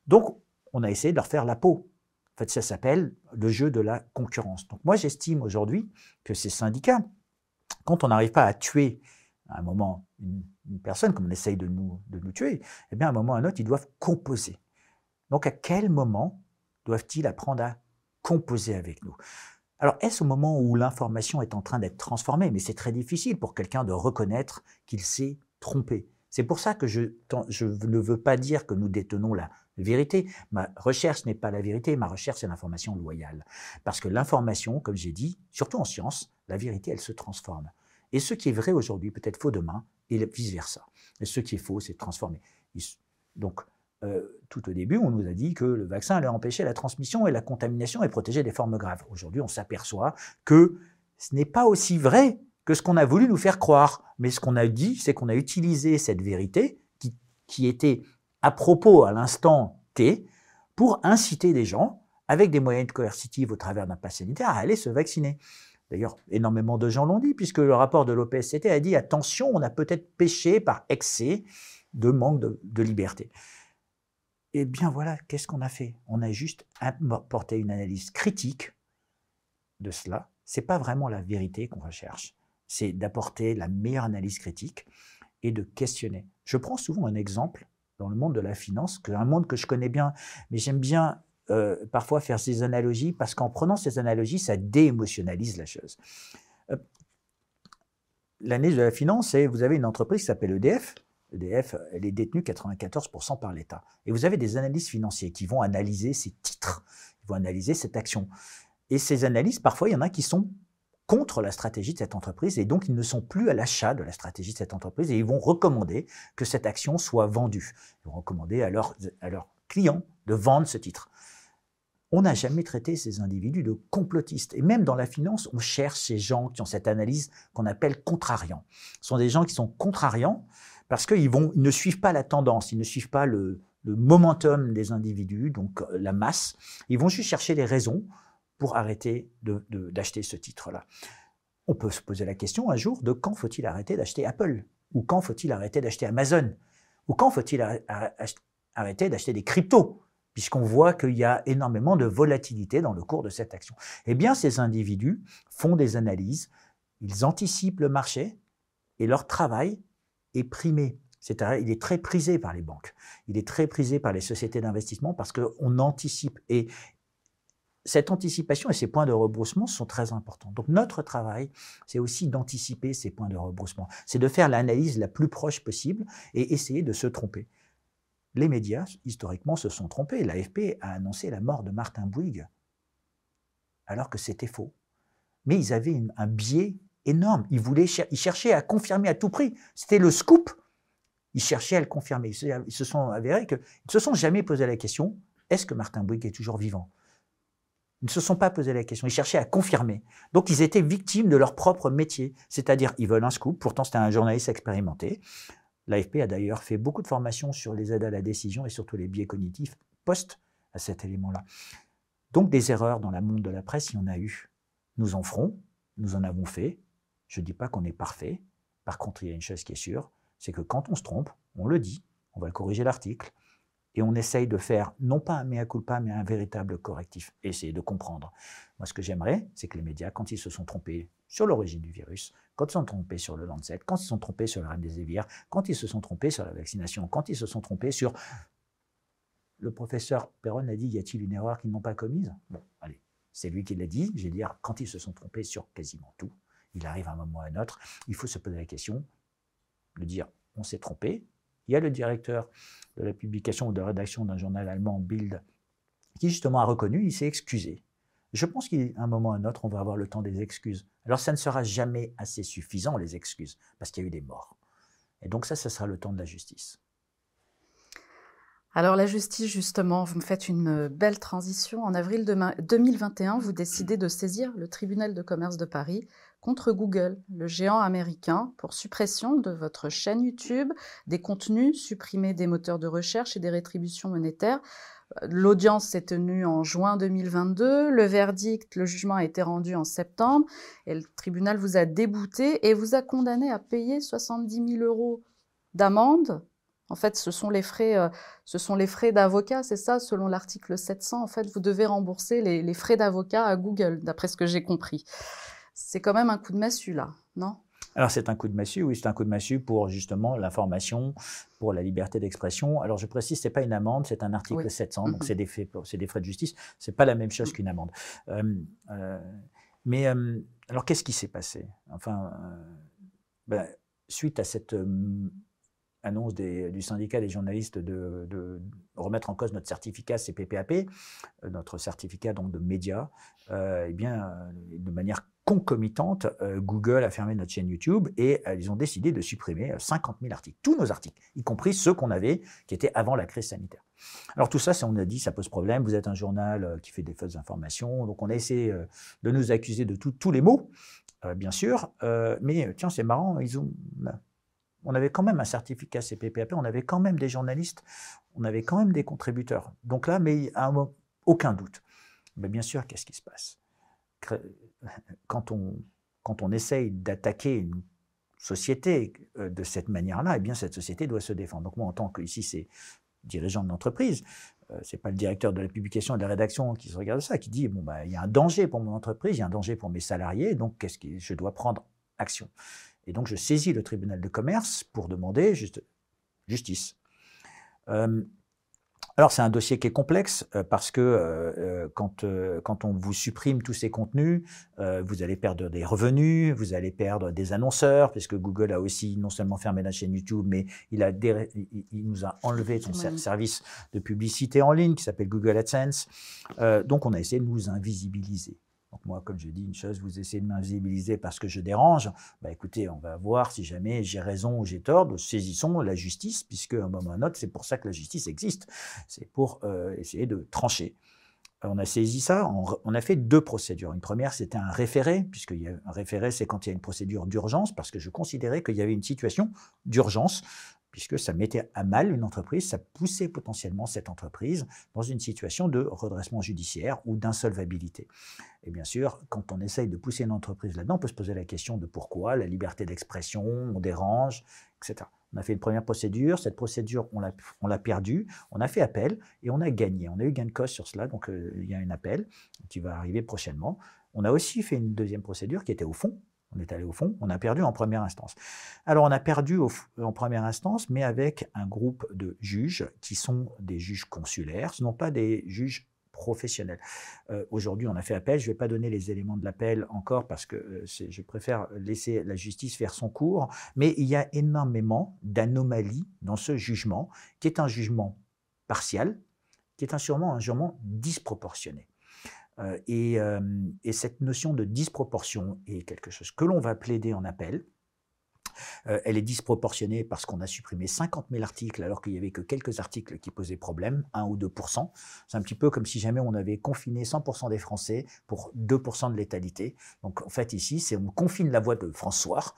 B: Donc, on a essayé de leur faire la peau. En fait, ça s'appelle le jeu de la concurrence. Donc moi, j'estime aujourd'hui que ces syndicats, quand on n'arrive pas à tuer à un moment une, personne, comme on essaye de nous, de nous tuer, eh bien, à un moment ou à un autre, ils doivent composer. Donc à quel moment doivent-ils apprendre à composer avec nous? Alors, est-ce au moment où l'information est en train d'être transformée? Mais c'est très difficile pour quelqu'un de reconnaître qu'il s'est trompé. C'est pour ça que je, je, ne veux pas dire que nous détenons la vérité. Ma recherche n'est pas la vérité, ma recherche c'est l'information loyale. Parce que l'information, comme j'ai dit, surtout en science, la vérité, elle se transforme. Et ce qui est vrai aujourd'hui peut être faux demain, et vice-versa. Et ce qui est faux, c'est transformé. Donc, euh, tout au début, on nous a dit que le vaccin allait empêcher la transmission et la contamination et protéger des formes graves. Aujourd'hui, on s'aperçoit que ce n'est pas aussi vrai que ce qu'on a voulu nous faire croire. Mais ce qu'on a dit, c'est qu'on a utilisé cette vérité qui, qui était à propos à l'instant T pour inciter des gens, avec des moyens coercitifs au travers d'un pass sanitaire, à aller se vacciner. D'ailleurs, énormément de gens l'ont dit, puisque le rapport de l'OPSCT a dit attention, on a peut-être péché par excès de manque de, liberté. Eh bien voilà, qu'est-ce qu'on a fait? On a juste apporté une analyse critique de cela. C'est pas vraiment la vérité qu'on recherche, c'est d'apporter la meilleure analyse critique et de questionner. Je prends souvent un exemple dans le monde de la finance, un monde que je connais bien, mais j'aime bien euh, parfois faire ces analogies parce qu'en prenant ces analogies, ça déémotionnalise la chose. Euh, L'année de la finance, vous avez une entreprise qui s'appelle EDF. EDF, elle est détenue 94% par l'État. Et vous avez des analystes financiers qui vont analyser ces titres, ils vont analyser cette action. Et ces analyses, parfois, il y en a qui sont contre la stratégie de cette entreprise et donc ils ne sont plus à l'achat de la stratégie de cette entreprise et ils vont recommander que cette action soit vendue. Ils vont recommander à leurs, à leurs clients de vendre ce titre. On n'a jamais traité ces individus de complotistes. Et même dans la finance, on cherche ces gens qui ont cette analyse qu'on appelle contrariants. Ce sont des gens qui sont contrariants parce qu'ils ils ne suivent pas la tendance, ils ne suivent pas le, le momentum des individus, donc euh, la masse. Ils vont juste chercher les raisons pour arrêter d'acheter ce titre-là. On peut se poser la question un jour de quand faut-il arrêter d'acheter Apple? Ou quand faut-il arrêter d'acheter Amazon? Ou quand faut-il arrêter d'acheter des cryptos? Puisqu'on voit qu'il y a énormément de volatilité dans le cours de cette action. Eh bien, ces individus font des analyses, ils anticipent le marché et leur travail est primé. C'est-à-dire, il est très prisé par les banques, il est très prisé par les sociétés d'investissement parce qu'on anticipe. Et cette anticipation et ces points de rebroussement sont très importants. Donc notre travail, c'est aussi d'anticiper ces points de rebroussement. C'est de faire l'analyse la plus proche possible et essayer de se tromper. Les médias, historiquement, se sont trompés. L'AFP a annoncé la mort de Martin Bouygues, alors que c'était faux. Mais ils avaient un biais énorme. Ils, voulaient, cherchaient à confirmer à tout prix. C'était le scoop. Ils cherchaient à le confirmer. Ils se sont avérés qu'ils ne se sont jamais posé la question est-ce que Martin Bouygues est toujours vivant? Ils ne se sont pas posé la question, ils cherchaient à confirmer. Donc ils étaient victimes de leur propre métier, c'est-à-dire ils veulent un scoop, pourtant c'était un journaliste expérimenté. L'AFP a d'ailleurs fait beaucoup de formations sur les aides à la décision et surtout les biais cognitifs post à cet élément-là. Donc des erreurs dans le monde de la presse, il y en a eu. Nous en ferons, nous en avons fait. Je ne dis pas qu'on est parfait. Par contre, il y a une chose qui est sûre, c'est que quand on se trompe, on le dit, on va le corriger l'article, et on essaye de faire non pas un mea culpa, mais un véritable correctif, essayer de comprendre. Moi, ce que j'aimerais, c'est que les médias, quand ils se sont trompés sur l'origine du virus, quand ils se sont trompés sur le Lancet, quand ils se sont trompés sur la reine des quand ils se sont trompés sur la vaccination, quand ils se sont trompés sur... Le professeur Perron a dit, y a-t-il une erreur qu'ils n'ont pas commise? Bon, allez, c'est lui qui l'a dit, j'ai dire, quand ils se sont trompés sur quasiment tout, il arrive un moment ou un autre, il faut se poser la question, de dire, on s'est trompé, il y a le directeur de la publication ou de la rédaction d'un journal allemand, Bild, qui justement a reconnu, il s'est excusé. Je pense qu'à un moment ou un autre, on va avoir le temps des excuses. Alors ça ne sera jamais assez suffisant, les excuses, parce qu'il y a eu des morts. Et donc ça, ce sera le temps de la justice.
A: Alors la justice, justement, vous me faites une belle transition. En avril 2021, vous décidez de saisir le tribunal de commerce de Paris contre Google, le géant américain, pour suppression de votre chaîne YouTube, des contenus, supprimer des moteurs de recherche et des rétributions monétaires. L'audience s'est tenue en juin 2022, le verdict, le jugement a été rendu en septembre, et le tribunal vous a débouté et vous a condamné à payer 70 000 euros d'amende. En fait, ce sont les frais, euh, ce sont les frais d'avocat, c'est ça, selon l'article 700. En fait, vous devez rembourser les, les frais d'avocat à Google, d'après ce que j'ai compris. C'est quand même un coup de massue là, non?
B: Alors c'est un coup de massue, oui, c'est un coup de massue pour justement l'information, pour la liberté d'expression. Alors je précise, c'est pas une amende, c'est un article 700, donc mm-hmm. c'est des, frais, des frais de justice. C'est pas la même chose mm. qu'une amende. Euh, euh, mais euh, alors qu'est-ce qui s'est passé? Enfin, ben, suite à cette annonce du syndicat des journalistes de, remettre en cause notre certificat CPPAP, notre certificat donc de médias, eh bien, de manière concomitante, euh, Google a fermé notre chaîne YouTube et euh, ils ont décidé de supprimer 50 euh, 000 articles, tous nos articles, y compris ceux qu'on avait, qui étaient avant la crise sanitaire. Alors tout ça, on a dit, ça pose problème, vous êtes un journal qui fait des fausses informations, donc on a essayé de nous accuser de tous les mots, bien sûr, mais tiens, c'est marrant, ils ont, on avait quand même un certificat CPPAP, on avait quand même des journalistes, on avait quand même des contributeurs. Donc là, mais à aucun doute. Mais bien sûr, qu'est-ce qui se passe? Quand on, quand on essaye d'attaquer une société euh, de cette manière-là, eh bien cette société doit se défendre. Donc moi, en tant que ici, c'est dirigeant de l'entreprise, euh, c'est pas le directeur de la publication et de la rédaction qui se regarde ça, qui dit bon bah il y a un danger pour mon entreprise, il y a un danger pour mes salariés, donc qu'est-ce que je dois prendre action. Et donc je saisis le tribunal de commerce pour demander juste, justice. Euh, alors c'est un dossier qui est complexe euh, parce que euh, euh, quand, quand on vous supprime tous ces contenus, vous allez perdre des revenus, vous allez perdre des annonceurs, puisque Google a aussi non seulement fermé la chaîne YouTube, mais il, a il nous a enlevé son service de publicité en ligne qui s'appelle Google AdSense. donc on a essayé de nous invisibiliser. Donc moi, comme je dis une chose, vous essayez de m'invisibiliser parce que je dérange. Bah écoutez, on va voir si jamais j'ai raison ou j'ai tort. saisissons la justice, puisque à un moment ou à un autre, c'est pour ça que la justice existe. C'est pour euh, essayer de trancher. On a saisi ça, on, a fait deux procédures. Une première, c'était un référé, puisque un référé, c'est quand il y a une procédure d'urgence, parce que je considérais qu'il y avait une situation d'urgence puisque ça mettait à mal une entreprise, ça poussait potentiellement cette entreprise dans une situation de redressement judiciaire ou d'insolvabilité. Et bien sûr, quand on essaye de pousser une entreprise là-dedans, on peut se poser la question de pourquoi, la liberté d'expression, on dérange, etc. On a fait une première procédure, cette procédure, on l'a perdue, on a fait appel et on a gagné. On a eu gain de cause sur cela, donc euh, il y a un appel qui va arriver prochainement. On a aussi fait une deuxième procédure qui était au fond, on est allé au fond, on a perdu en première instance. Alors on a perdu en première instance, mais avec un groupe de juges qui sont des juges consulaires, ce ne sont pas des juges professionnels. Euh, aujourd'hui, on a fait appel. Je ne vais pas donner les éléments de l'appel encore parce que euh, je préfère laisser la justice faire son cours. Mais il y a énormément d'anomalies dans ce jugement, qui est un jugement partial, qui est sûrement un jugement disproportionné. Euh, euh, et, cette notion de disproportion est quelque chose que l'on va plaider en appel. Euh, elle est disproportionnée parce qu'on a supprimé 50 000 articles alors qu'il n'y avait que quelques articles qui posaient problème, 1 ou 2% C'est un petit peu comme si jamais on avait confiné 100 des Français pour 2 de létalité. Donc en fait ici, on confine la voix de François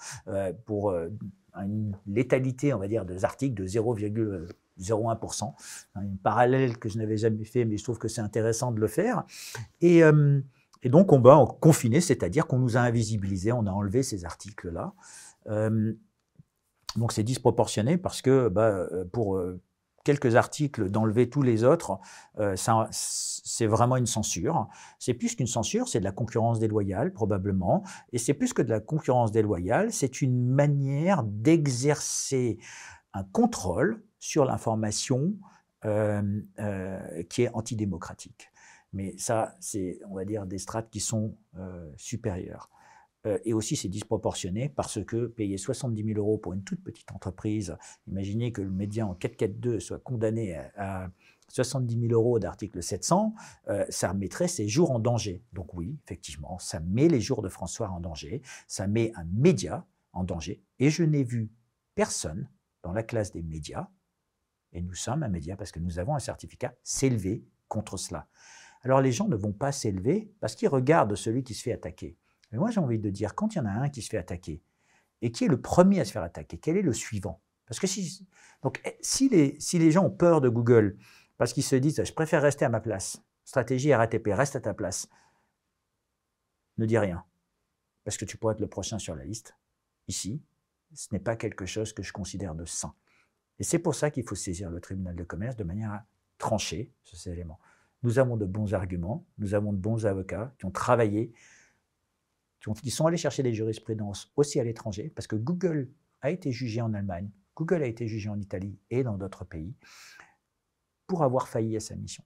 B: pour une létalité, on va dire, des articles de 0,01%. Un parallèle que je n'avais jamais fait, mais je trouve que c'est intéressant de le faire. Et, euh, donc, on va confiner, c'est-à-dire qu'on nous a invisibilisés, on a enlevé ces articles-là. Euh, donc, c'est disproportionné parce que bah, pour euh, quelques articles, d'enlever tous les autres, c'est vraiment une censure. C'est plus qu'une censure, c'est de la concurrence déloyale, probablement. Et c'est plus que de la concurrence déloyale, c'est une manière d'exercer un contrôle sur l'information euh, euh, qui est antidémocratique. Mais ça, c'est, on va dire, des strates qui sont supérieures. Euh, et aussi c'est disproportionné parce que payer 70 000 euros pour une toute petite entreprise, imaginez que le média en 442 soit condamné à, 70 000 euros d'article 700, euh, ça mettrait ses jours en danger. Donc oui, effectivement, ça met les jours de François en danger, ça met un média en danger. Et je n'ai vu personne dans la classe des médias Et nous sommes un média parce que nous avons un certificat, s'élever contre cela. Alors les gens ne vont pas s'élever parce qu'ils regardent celui qui se fait attaquer. Mais moi j'ai envie de dire, quand il y en a un qui se fait attaquer, et qui est le premier à se faire attaquer, quel est le suivant? Parce que si, donc, eh, si, les, si les gens ont peur de Google, parce qu'ils se disent, je préfère rester à ma place, stratégie RATP, reste à ta place, ne dis rien, parce que tu pourrais être le prochain sur la liste. Ici, ce n'est pas quelque chose que je considère de sain. Et c'est pour ça qu'il faut saisir le tribunal de commerce de manière à trancher ces éléments. Nous avons de bons arguments, nous avons de bons avocats qui ont travaillé, qui, sont allés chercher des jurisprudences aussi à l'étranger, parce que Google a été jugé en Allemagne, Google a été jugé en Italie et dans d'autres pays, pour avoir failli à sa mission.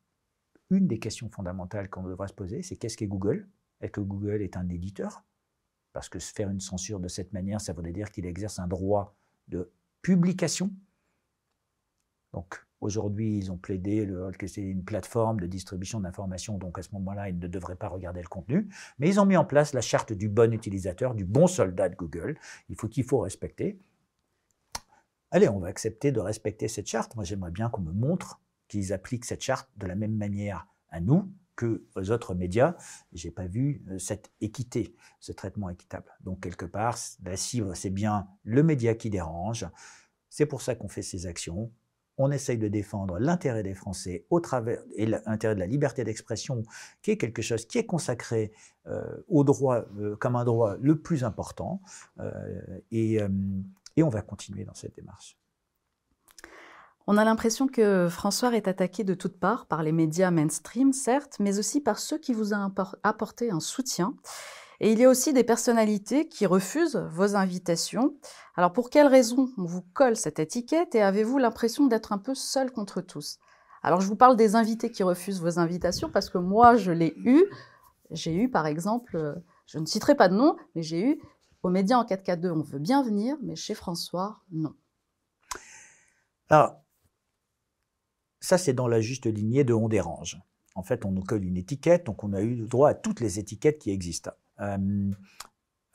B: Une des questions fondamentales qu'on devrait se poser, c'est qu'est-ce qu'est Google? Est-ce que Google est un éditeur? Parce que faire une censure de cette manière, ça voudrait dire qu'il exerce un droit de publication donc aujourd'hui, ils ont plaidé que c'est une plateforme de distribution d'informations, donc à ce moment-là, ils ne devraient pas regarder le contenu. Mais ils ont mis en place la charte du bon utilisateur, du bon soldat de Google. Il faut qu'il faut respecter. Allez, on va accepter de respecter cette charte. Moi, j'aimerais bien qu'on me montre qu'ils appliquent cette charte de la même manière à nous que aux autres médias. J'ai pas vu euh, cette équité, ce traitement équitable. Donc quelque part, la cible, c'est bien le média qui dérange. C'est pour ça qu'on fait ces actions on essaye de défendre l'intérêt des Français au travers et l'intérêt de la liberté d'expression, qui est quelque chose qui est consacré euh, au droit euh, comme un droit le plus important, euh, et, et, on va continuer dans cette démarche.
A: On a l'impression que François est attaqué de toutes parts par les médias mainstream, certes, mais aussi par ceux qui vous ont apporté un soutien. Et il y a aussi des personnalités qui refusent vos invitations. Alors pour quelles raisons on vous colle cette étiquette et avez-vous l'impression d'être un peu seul contre tous? Alors je vous parle des invités qui refusent vos invitations parce que moi je l'ai eu. J'ai eu par exemple, euh, je ne citerai pas de nom, mais j'ai eu aux médias en 4K2 on veut bien venir, mais chez François, non.
B: Alors, ça c'est dans la juste lignée de on dérange. En fait, on nous colle une étiquette, donc on a eu droit à toutes les étiquettes qui existent. Euh,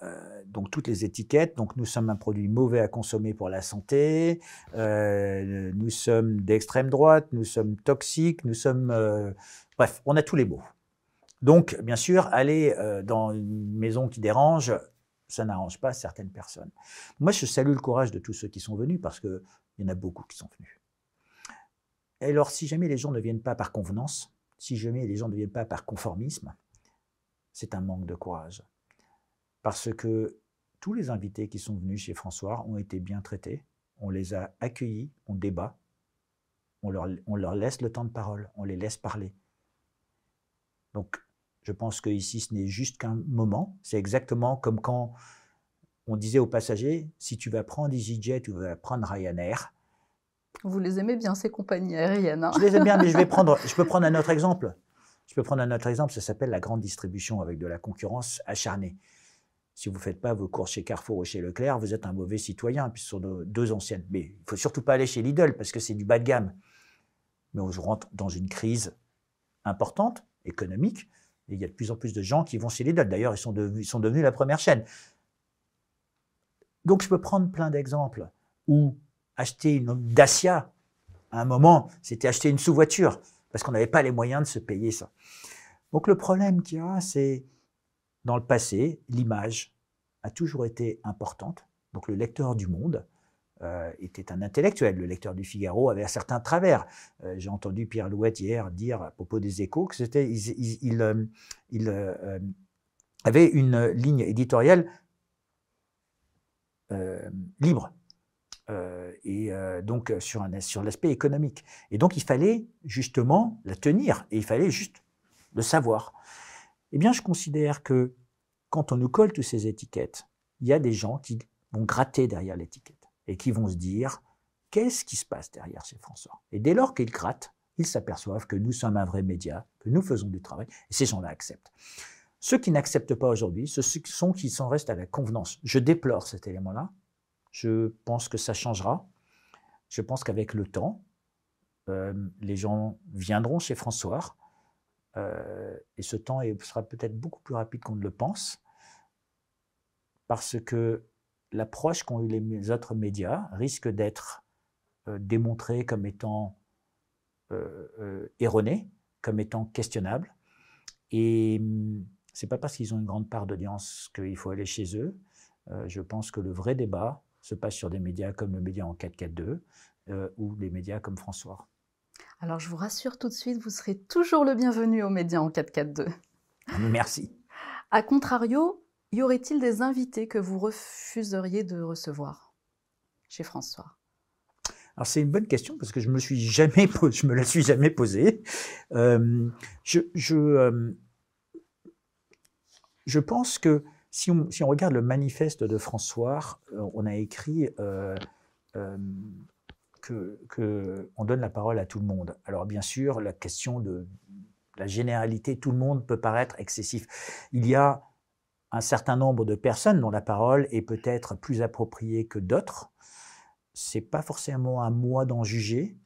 B: euh, donc toutes les étiquettes. Donc nous sommes un produit mauvais à consommer pour la santé. Euh, nous sommes d'extrême droite. Nous sommes toxiques. Nous sommes bref, on a tous les mots. Donc bien sûr, aller dans une maison qui dérange, ça n'arrange pas certaines personnes. Moi, je salue le courage de tous ceux qui sont venus parce qu'il y en a beaucoup qui sont venus. Et alors, si jamais les gens ne viennent pas par convenance, si jamais les gens ne viennent pas par conformisme, c'est un manque de courage. Parce que tous les invités qui sont venus chez François ont été bien traités, on les a accueillis, on débat, on leur, on leur laisse le temps de parole, on les laisse parler. Donc, je pense que ici, ce n'est juste qu'un moment. C'est exactement comme quand on disait aux passagers si tu vas prendre EasyJet, tu vas prendre Ryanair.
A: Vous les aimez bien, ces compagnies aériennes. Hein?
B: Je les aime bien, mais je, vais prendre, je peux prendre un autre exemple. Je peux prendre un autre exemple, ça s'appelle la grande distribution avec de la concurrence acharnée. Si vous ne faites pas vos courses chez Carrefour ou chez Leclerc, vous êtes un mauvais citoyen, puis ce sont deux anciennes. Mais il faut surtout pas aller chez Lidl parce que c'est du bas de gamme. Mais on rentre dans une crise importante, économique, et il y a de plus en plus de gens qui vont chez Lidl. D'ailleurs, ils sont, devenus, ils sont devenus la première chaîne. Donc je peux prendre plein d'exemples où acheter une Dacia, à un moment, c'était acheter une sous-voiture parce qu'on n'avait pas les moyens de se payer ça. Donc le problème qu'il y a, c'est dans le passé, l'image a toujours été importante. Donc le lecteur du Monde euh, était un intellectuel. Le lecteur du Figaro avait un certain travers. Euh, j'ai entendu Pierre Louette hier dire à propos des Échos que c'était, il, euh, avait une ligne éditoriale libre. Euh, et euh, donc euh, sur, l'aspect économique. Et donc il fallait justement la tenir, et il fallait juste le savoir. Eh bien, je considère que quand on nous colle toutes ces étiquettes, il y a des gens qui vont gratter derrière l'étiquette et qui vont se dire qu'est-ce qui se passe derrière ces François Et dès lors qu'ils grattent, ils s'aperçoivent que nous sommes un vrai média, que nous faisons du travail, et ces gens-là acceptent. Ceux qui n'acceptent pas aujourd'hui, ce sont qui s'en restent à la convenance. Je déplore cet élément-là, je pense que ça changera. Je pense qu'avec le temps, euh, les gens viendront chez François. Euh, et ce temps sera peut-être beaucoup plus rapide qu'on ne le pense. Parce que l'approche qu'ont eu les autres médias risque d'être démontrés comme étant erronés, comme étant questionnables. Et hum, c'est pas parce qu'ils ont une grande part d'audience qu'il faut aller chez eux. je pense que le vrai débat se passe sur des médias comme le média en 442 ou des médias comme François.
A: Alors je vous rassure tout de suite, vous serez toujours le bienvenu aux médias en 442.
B: Merci.
A: A contrario, y aurait-il des invités que vous refuseriez de recevoir chez François?
B: Alors c'est une bonne question parce que je me suis jamais, je me la suis jamais posée. Euh, je, je, euh, je, pense que si on, regarde le manifeste de François, euh, on a écrit que, que, on donne la parole à tout le monde. Alors bien sûr, la question de la généralité, tout le monde peut paraître excessif. Il y a un certain nombre de personnes dont la parole est peut-être plus appropriée que d'autres. C'est pas forcément à moi d'en juger.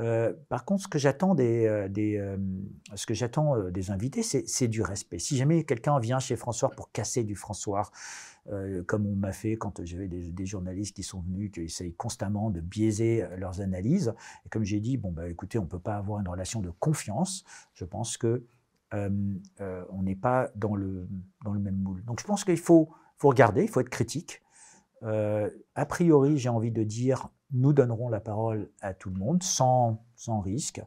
B: Euh, par contre, ce que j'attends des, euh, euh, invités, c'est du respect. Si jamais quelqu'un vient chez François pour casser du François, comme on m'a fait quand j'avais des, journalistes qui sont venus, qui essayent constamment de biaiser leurs analyses, et comme j'ai dit, bon bah écoutez, on peut pas avoir une relation de confiance. Je pense que on n'est pas dans le même moule. Donc je pense qu'il faut regarder, il faut être critique. a priori, j'ai envie de dire nous donnerons la parole à tout le monde sans, sans risque,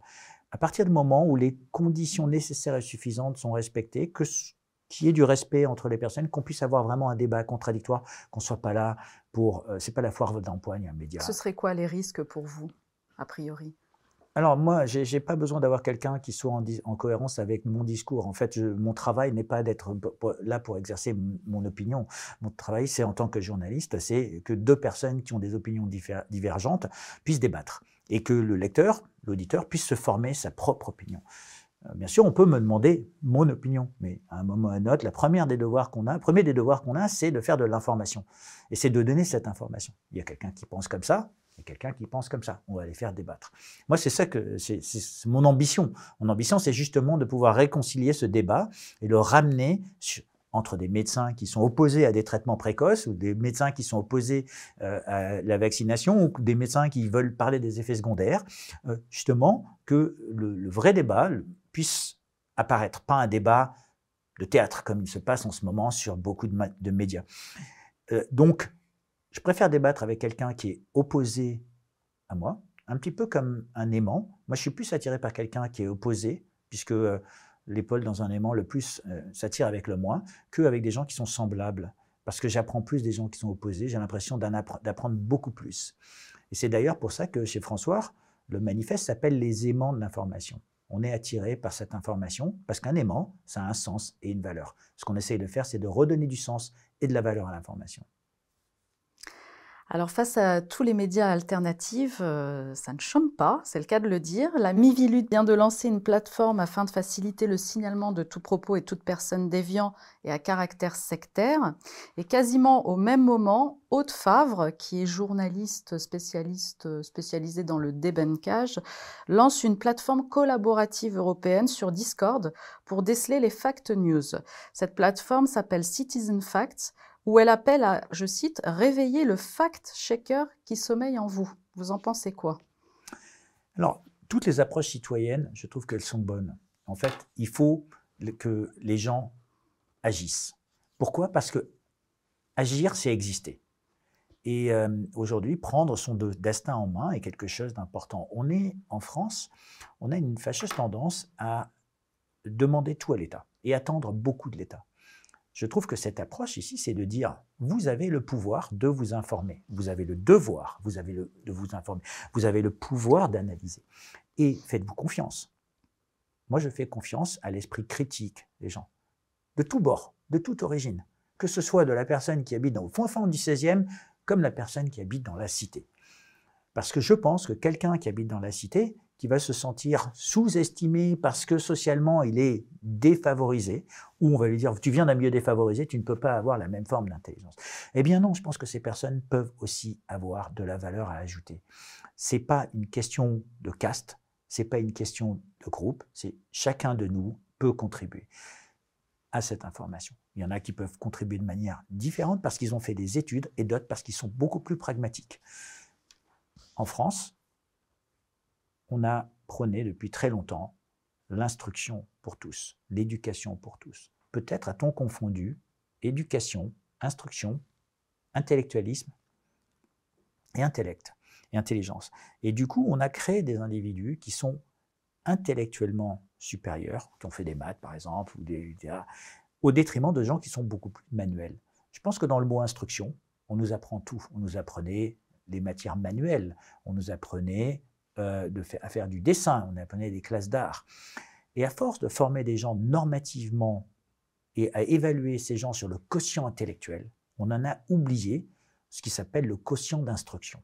B: à partir du moment où les conditions nécessaires et suffisantes sont respectées, que qu'il y ait du respect entre les personnes, qu'on puisse avoir vraiment un débat contradictoire, qu'on soit pas là pour, euh, c'est pas la foire d'empoigne un média.
A: Ce serait quoi les risques pour vous, a priori?
B: Alors moi, je n'ai pas besoin d'avoir quelqu'un qui soit en, cohérence avec mon discours. En fait, mon travail n'est pas d'être là pour exercer mon opinion. Mon travail, c'est en tant que journaliste, c'est que deux personnes qui ont des opinions divergentes puissent débattre et que le lecteur, l'auditeur, puisse se former sa propre opinion. Euh, bien sûr, on peut me demander mon opinion, mais à un moment ou à un autre, la première des devoirs qu'on a, premier des devoirs qu'on a, c'est de faire de l'information. Et c'est de donner cette information. Il y a quelqu'un qui pense comme ça, il y a quelqu'un qui pense comme ça. On va les faire débattre. Moi, c'est ça que c'est mon ambition. Mon ambition, c'est justement de pouvoir réconcilier ce débat et le ramener entre des médecins qui sont opposés à des traitements précoces ou des médecins qui sont opposés euh, à la vaccination ou des médecins qui veulent parler des effets secondaires, euh, justement que le, vrai débat puisse apparaître, pas un débat de théâtre comme il se passe en ce moment sur beaucoup de, médias. Euh, donc, je préfère débattre avec quelqu'un qui est opposé à moi, un petit peu comme un aimant. Moi, je suis plus attiré par quelqu'un qui est opposé, puisque euh, l'épaule dans un aimant, le plus euh, s'attire avec le moins, qu'avec des gens qui sont semblables. Parce que j'apprends plus des gens qui sont opposés, j'ai l'impression d'apprendre beaucoup plus. Et c'est d'ailleurs pour ça que chez François, le manifeste s'appelle les aimants de l'information. On est attiré par cette information parce qu'un aimant, ça a un sens et une valeur. Ce qu'on essaye de faire, c'est de redonner du sens et de la valeur à l'information.
A: Alors face à tous les médias alternatifs, euh, ça ne chôme pas, c'est le cas de le dire. La Mivilut vient de lancer une plateforme afin de faciliter le signalement de tout propos et toute personne déviant et à caractère sectaire. Et quasiment au même moment, Haute Favre, qui est journaliste spécialiste spécialisé dans le débancage, lance une plateforme collaborative européenne sur Discord pour déceler les fact news. Cette plateforme s'appelle Citizen Facts où elle appelle à, je cite, réveiller le fact-checker qui sommeille en vous. Vous en pensez quoi?
B: Alors, toutes les approches citoyennes, je trouve qu'elles sont bonnes. En fait, il faut que les gens agissent. Pourquoi? Parce que agir, c'est exister. Et euh, aujourd'hui, prendre son destin en main est quelque chose d'important. On est en France, on a une fâcheuse tendance à demander tout à l'État et attendre beaucoup de l'État. Je trouve que cette approche ici, c'est de dire, vous avez le pouvoir de vous informer, vous avez le devoir vous avez de vous informer, vous avez le pouvoir d'analyser. Et faites-vous confiance. Moi, je fais confiance à l'esprit critique des gens, de tous bords, de toute origine, que ce soit de la personne qui habite dans le fond fond du 16e, comme la personne qui habite dans la cité. Parce que je pense que quelqu'un qui habite dans la cité, qui va se sentir sous-estimé parce que socialement il est défavorisé, ou on va lui dire tu viens d'un milieu défavorisé, tu ne peux pas avoir la même forme d'intelligence. Eh bien non, je pense que ces personnes peuvent aussi avoir de la valeur à ajouter. C'est pas une question de caste, c'est pas une question de groupe, c'est chacun de nous peut contribuer à cette information. Il y en a qui peuvent contribuer de manière différente parce qu'ils ont fait des études et d'autres parce qu'ils sont beaucoup plus pragmatiques. En France, on a prôné depuis très longtemps l'instruction pour tous, l'éducation pour tous. Peut-être a-t-on confondu éducation, instruction, intellectualisme et intellect et intelligence. Et du coup, on a créé des individus qui sont intellectuellement supérieurs, qui ont fait des maths par exemple, ou des, au détriment de gens qui sont beaucoup plus manuels. Je pense que dans le mot instruction, on nous apprend tout. On nous apprenait des matières manuelles, on nous apprenait euh, de à faire du dessin, on apprenait des classes d'art. Et à force de former des gens normativement et à évaluer ces gens sur le quotient intellectuel, on en a oublié ce qui s'appelle le quotient d'instruction.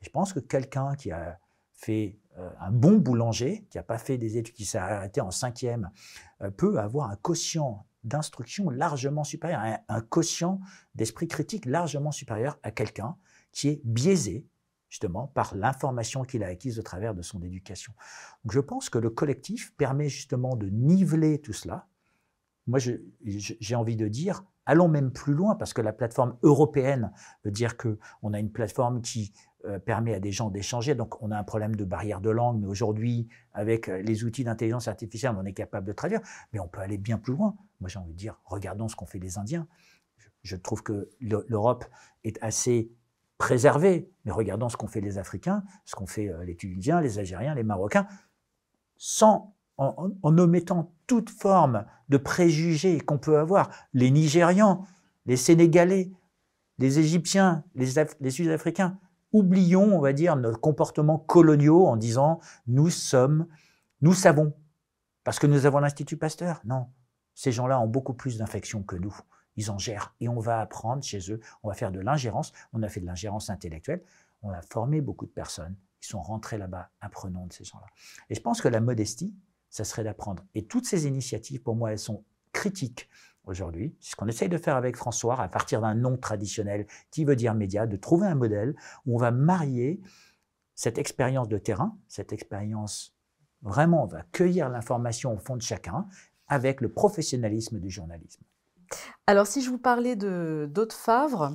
B: je pense que quelqu'un qui a fait euh, un bon boulanger, qui n'a pas fait des études, qui s'est arrêté en cinquième, euh, peut avoir un quotient d'instruction largement supérieur, un quotient d'esprit critique largement supérieur à quelqu'un qui est biaisé justement par l'information qu'il a acquise au travers de son éducation. Donc je pense que le collectif permet justement de niveler tout cela. Moi, j'ai envie de dire, allons même plus loin, parce que la plateforme européenne veut dire qu'on a une plateforme qui euh, permet à des gens d'échanger. Donc, on a un problème de barrière de langue, mais aujourd'hui, avec euh, les outils d'intelligence artificielle, on est capable de traduire. Mais on peut aller bien plus loin. Moi, j'ai envie de dire, regardons ce qu'ont fait les Indiens. Je trouve que l'Europe est assez préservée, mais regardons ce qu'ont fait les Africains, ce qu'ont fait euh, les Tunisiens, les Algériens, les Marocains, sans en, en, omettant toute forme de préjugés qu'on peut avoir. Les Nigérians, les Sénégalais, les Égyptiens, les, les Sud-Africains, oublions, on va dire, nos comportements coloniaux en disant nous sommes, nous savons, parce que nous avons l'Institut Pasteur. Non, ces gens-là ont beaucoup plus d'infections que nous. Ils en gèrent et on va apprendre chez eux, on va faire de l'ingérence. On a fait de l'ingérence intellectuelle, on a formé beaucoup de personnes qui sont rentrées là-bas apprenant de ces gens-là. Et je pense que la modestie, ça serait d'apprendre. Et toutes ces initiatives, pour moi, elles sont critiques aujourd'hui. C'est ce qu'on essaye de faire avec François, à partir d'un nom traditionnel qui veut dire média, de trouver un modèle où on va marier cette expérience de terrain, cette expérience vraiment, on va cueillir l'information au fond de chacun avec le professionnalisme du journalisme.
A: Alors, si je vous parlais de d'Aude Favre,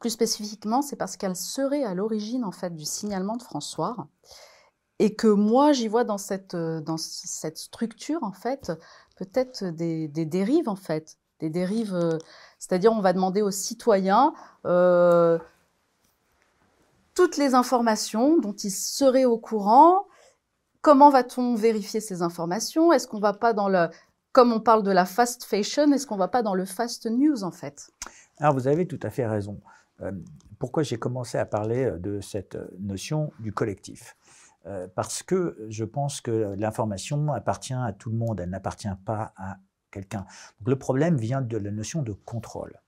A: plus spécifiquement, c'est parce qu'elle serait à l'origine en fait du signalement de François. Et que moi j'y vois dans cette, dans cette structure en fait peut-être des, dérives en fait, des dérives, euh, c'est-à-dire on va demander aux citoyens euh, toutes les informations dont ils seraient au courant. Comment va-t-on vérifier ces informations? Est-ce qu'on va pas dans le, comme on parle de la fast fashion, est-ce qu'on va pas dans le fast news en fait?
B: Alors vous avez tout à fait raison. Euh, pourquoi j'ai commencé à parler de cette notion du collectif? Euh, parce que je pense que l'information appartient à tout le monde, elle n'appartient pas à quelqu'un. Le problème vient de la notion de contrôle.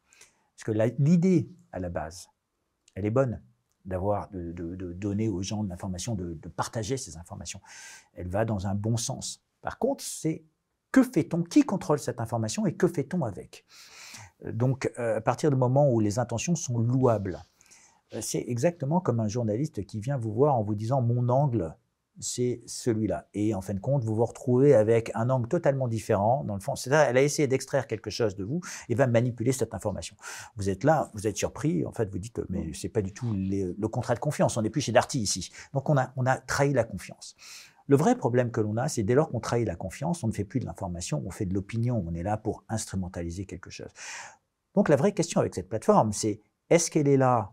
B: Parce que l'idée à la base, elle est bonne d'avoir, de, donner aux gens de l'information, de, partager ces informations. Elle va dans un bon sens. Par contre, c'est que fait-on? Qui contrôle cette information et que fait-on avec? Donc, euh, à partir du moment où les intentions sont louables, euh, c'est exactement comme un journaliste qui vient vous voir en vous disant mon angle, c'est celui-là. Et en fin de compte, vous vous retrouvez avec un angle totalement différent. Dans le fond, c'est elle a essayé d'extraire quelque chose de vous et va manipuler cette information. Vous êtes là, vous êtes surpris. En fait, vous dites, mais c'est pas du tout le contrat de confiance. On n'est plus chez Darty ici. Donc, on a, on a trahi la confiance. Le vrai problème que l'on a, c'est dès lors qu'on trahit la confiance, on ne fait plus de l'information, on fait de l'opinion. On est là pour instrumentaliser quelque chose. Donc, la vraie question avec cette plateforme, c'est est-ce qu'elle est là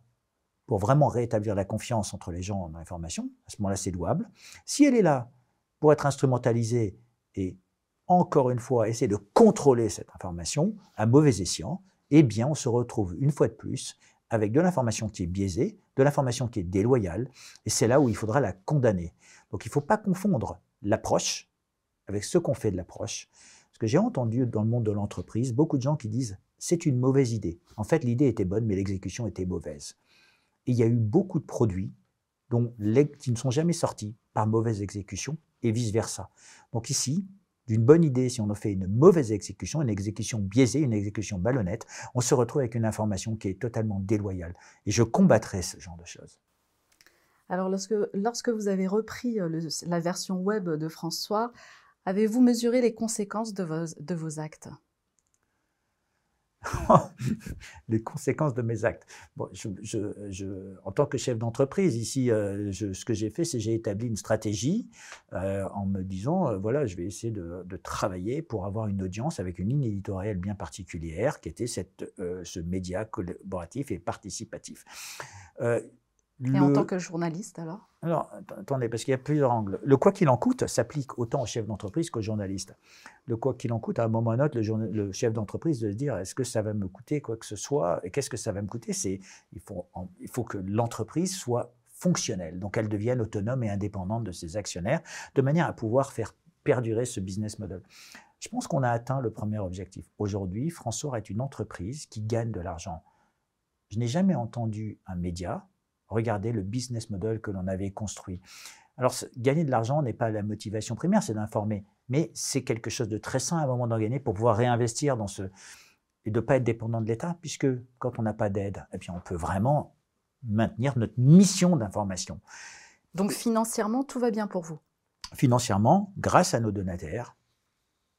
B: pour vraiment rétablir la confiance entre les gens dans l'information, à ce moment-là, c'est louable. Si elle est là pour être instrumentalisée et, encore une fois, essayer de contrôler cette information à mauvais escient, eh bien, on se retrouve une fois de plus avec de l'information qui est biaisée, de l'information qui est déloyale, et c'est là où il faudra la condamner. Donc il ne faut pas confondre l'approche avec ce qu'on fait de l'approche. Parce que j'ai entendu dans le monde de l'entreprise beaucoup de gens qui disent c'est une mauvaise idée. En fait, l'idée était bonne, mais l'exécution était mauvaise. Et il y a eu beaucoup de produits dont qui ne sont jamais sortis par mauvaise exécution et vice-versa. Donc ici, d'une bonne idée, si on a fait une mauvaise exécution, une exécution biaisée, une exécution malhonnête, on se retrouve avec une information qui est totalement déloyale. Et je combattrai ce genre de choses.
A: Alors, lorsque, lorsque vous avez repris euh, la version web de François, avez-vous mesuré les conséquences de vos, de vos actes?
B: Les conséquences de mes actes. Bon, je, je, en tant que chef d'entreprise, ici, euh, ce que j'ai fait, c'est j'ai établi une stratégie euh, en me disant, voilà, je vais essayer de, de, travailler pour avoir une audience avec une ligne éditoriale bien particulière, qui était cette, ce média collaboratif et participatif.
A: Et en tant que journaliste, alors?
B: Alors, attendez, parce qu'il y a plusieurs angles. Le quoi qu'il en coûte s'applique autant au chef d'entreprise qu'au journaliste. Le quoi qu'il en coûte, à un moment ou à un autre, le, le chef d'entreprise de se dire est-ce que ça va me coûter quoi que ce soit? Et qu'est-ce que ça va me coûter? C'est il faut, il faut que l'entreprise soit fonctionnelle, donc elle devienne autonome et indépendante de ses actionnaires, de manière à pouvoir faire perdurer ce business model. Je pense qu'on a atteint le premier objectif. Aujourd'hui, François est une entreprise qui gagne de l'argent. Je n'ai jamais entendu un média Regardez le business model que l'on avait construit. Alors, gagner de l'argent n'est pas la motivation primaire, c'est d'informer. Mais c'est quelque chose de très sain à un moment d'en gagner pour pouvoir réinvestir dans ce. et de ne pas être dépendant de l'État, puisque quand on n'a pas d'aide, eh bien, on peut vraiment maintenir notre mission d'information.
A: Donc, financièrement, tout va bien pour vous?
B: Financièrement, grâce à nos donataires,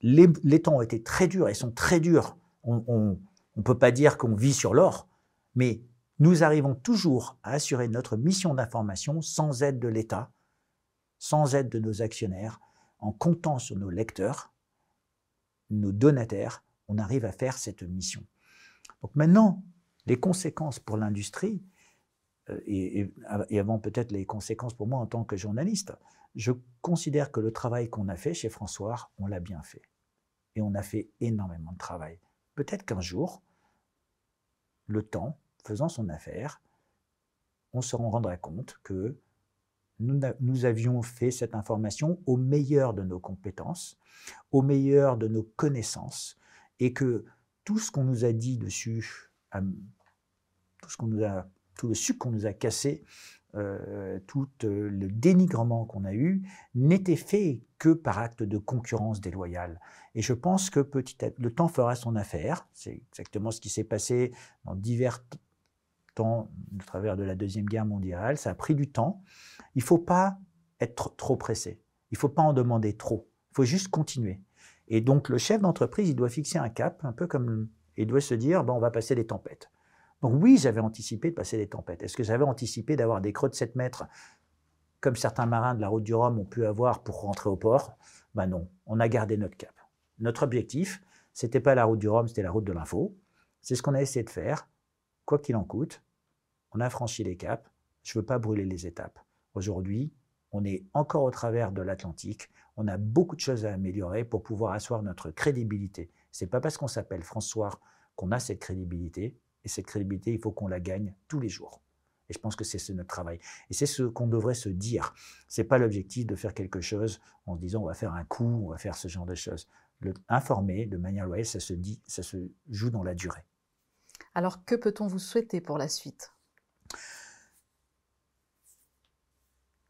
B: les, les temps ont été très durs et sont très durs. On ne peut pas dire qu'on vit sur l'or, mais nous arrivons toujours à assurer notre mission d'information sans aide de l'État, sans aide de nos actionnaires, en comptant sur nos lecteurs, nos donataires, on arrive à faire cette mission. Donc maintenant, les conséquences pour l'industrie, euh, et, avant peut-être les conséquences pour moi en tant que journaliste, je considère que le travail qu'on a fait chez François, on l'a bien fait. Et on a fait énormément de travail. Peut-être qu'un jour, le temps, faisant son affaire, on se rendra compte que nous, avions fait cette information au meilleur de nos compétences, au meilleur de nos connaissances, et que tout ce qu'on nous a dit dessus, tout, ce qu'on nous a, tout le sucre qu'on nous a cassé, euh, tout euh, le dénigrement qu'on a eu, n'était fait que par acte de concurrence déloyale. Et je pense que petit à, le temps fera son affaire. C'est exactement ce qui s'est passé dans divers temps, au travers de la Deuxième Guerre mondiale. Ça a pris du temps. Il ne faut pas être trop pressé. Il ne faut pas en demander trop. Il faut juste continuer. Et donc, le chef d'entreprise, il doit fixer un cap, un peu comme. Il doit se dire, on va passer des tempêtes. Donc, oui, j'avais anticipé de passer des tempêtes. Est-ce que j'avais anticipé d'avoir des creux de 7 mètres, comme certains marins de la route du Rhum ont pu avoir pour rentrer au port? Ben non, on a gardé notre cap. Notre objectif, c'était pas la route du Rhum, c'était la route de l'info. C'est ce qu'on a essayé de faire quoi qu'il en coûte, on a franchi les caps, je ne veux pas brûler les étapes. Aujourd'hui, on est encore au travers de l'Atlantique, on a beaucoup de choses à améliorer pour pouvoir asseoir notre crédibilité. C'est pas parce qu'on s'appelle François qu'on a cette crédibilité, et cette crédibilité, il faut qu'on la gagne tous les jours. Et je pense que c'est notre travail. Et c'est ce qu'on devrait se dire. C'est pas l'objectif de faire quelque chose en se disant on va faire un coup, on va faire ce genre de choses. Le, informer de manière loyale, ça se dit, ça se joue dans la durée.
A: Alors que peut-on vous souhaiter pour la suite?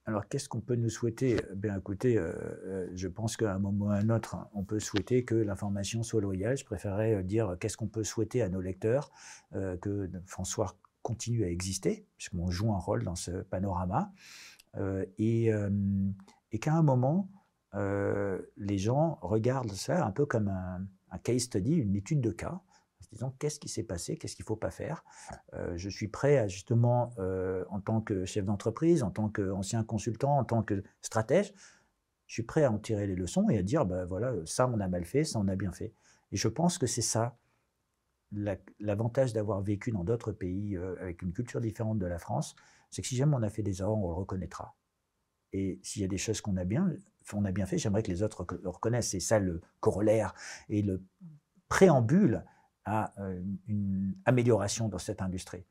B: Alors, qu'est-ce qu'on peut nous souhaiter? Eh Bien, écoutez, euh, euh, je pense qu'à un moment ou à un autre, on peut souhaiter que l'information soit loyale. Je préférerais euh, dire qu'est-ce qu'on peut souhaiter à nos lecteurs, que François continue à exister, puisqu'on joue un rôle dans ce panorama, et, et qu'à un moment, les gens regardent ça un peu comme un, un case study, une étude de cas, disant qu'est-ce qui s'est passé, qu'est-ce qu'il ne faut pas faire? Euh, je suis prêt à justement, euh, en tant que chef d'entreprise, en tant qu'ancien consultant, en tant que stratège, je suis prêt à en tirer les leçons et à dire, ben voilà, ça on a mal fait, ça on a bien fait. Et je pense que c'est ça l'avantage d'avoir vécu dans d'autres pays euh, avec une culture différente de la France, c'est que si jamais on a fait des erreurs, on le reconnaîtra. Et s'il y a des choses qu'on a bien, on a bien fait, j'aimerais que les autres le reconnaissent. C'est ça le corollaire et le préambule euh, une amélioration dans cette industrie.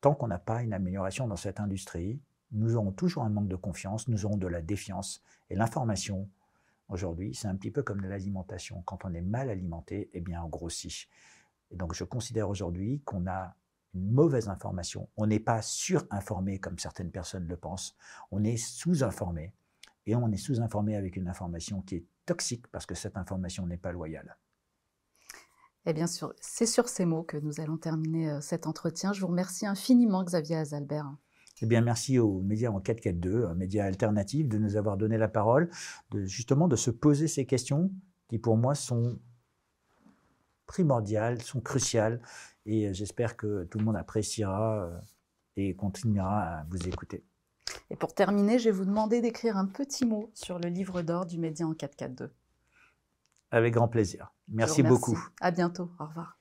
B: Tant qu'on n'a pas une amélioration dans cette industrie, nous aurons toujours un manque de confiance, nous aurons de la défiance. Et l'information, aujourd'hui, c'est un petit peu comme de l'alimentation. Quand on est mal alimenté, eh bien, on grossit. Et donc, je considère aujourd'hui qu'on a une mauvaise information. On n'est pas surinformé comme certaines personnes le pensent. On est sous-informé. Et on est sous-informé avec une information qui est toxique parce que cette information n'est pas loyale.
A: Eh bien, c'est sur ces mots que nous allons terminer euh, cet entretien. Je vous remercie infiniment, Xavier Azalbert.
B: Eh bien, merci aux médias en 442, un média alternatif, de nous avoir donné la parole, de, justement de se poser ces questions qui, pour moi, sont primordiales, sont cruciales. Et j'espère que tout le monde appréciera et continuera à vous écouter.
A: Et pour terminer, je vais vous demander d'écrire un petit mot sur le livre d'or du Média en 442.
B: Avec grand plaisir. Merci beaucoup.
A: À bientôt. Au revoir.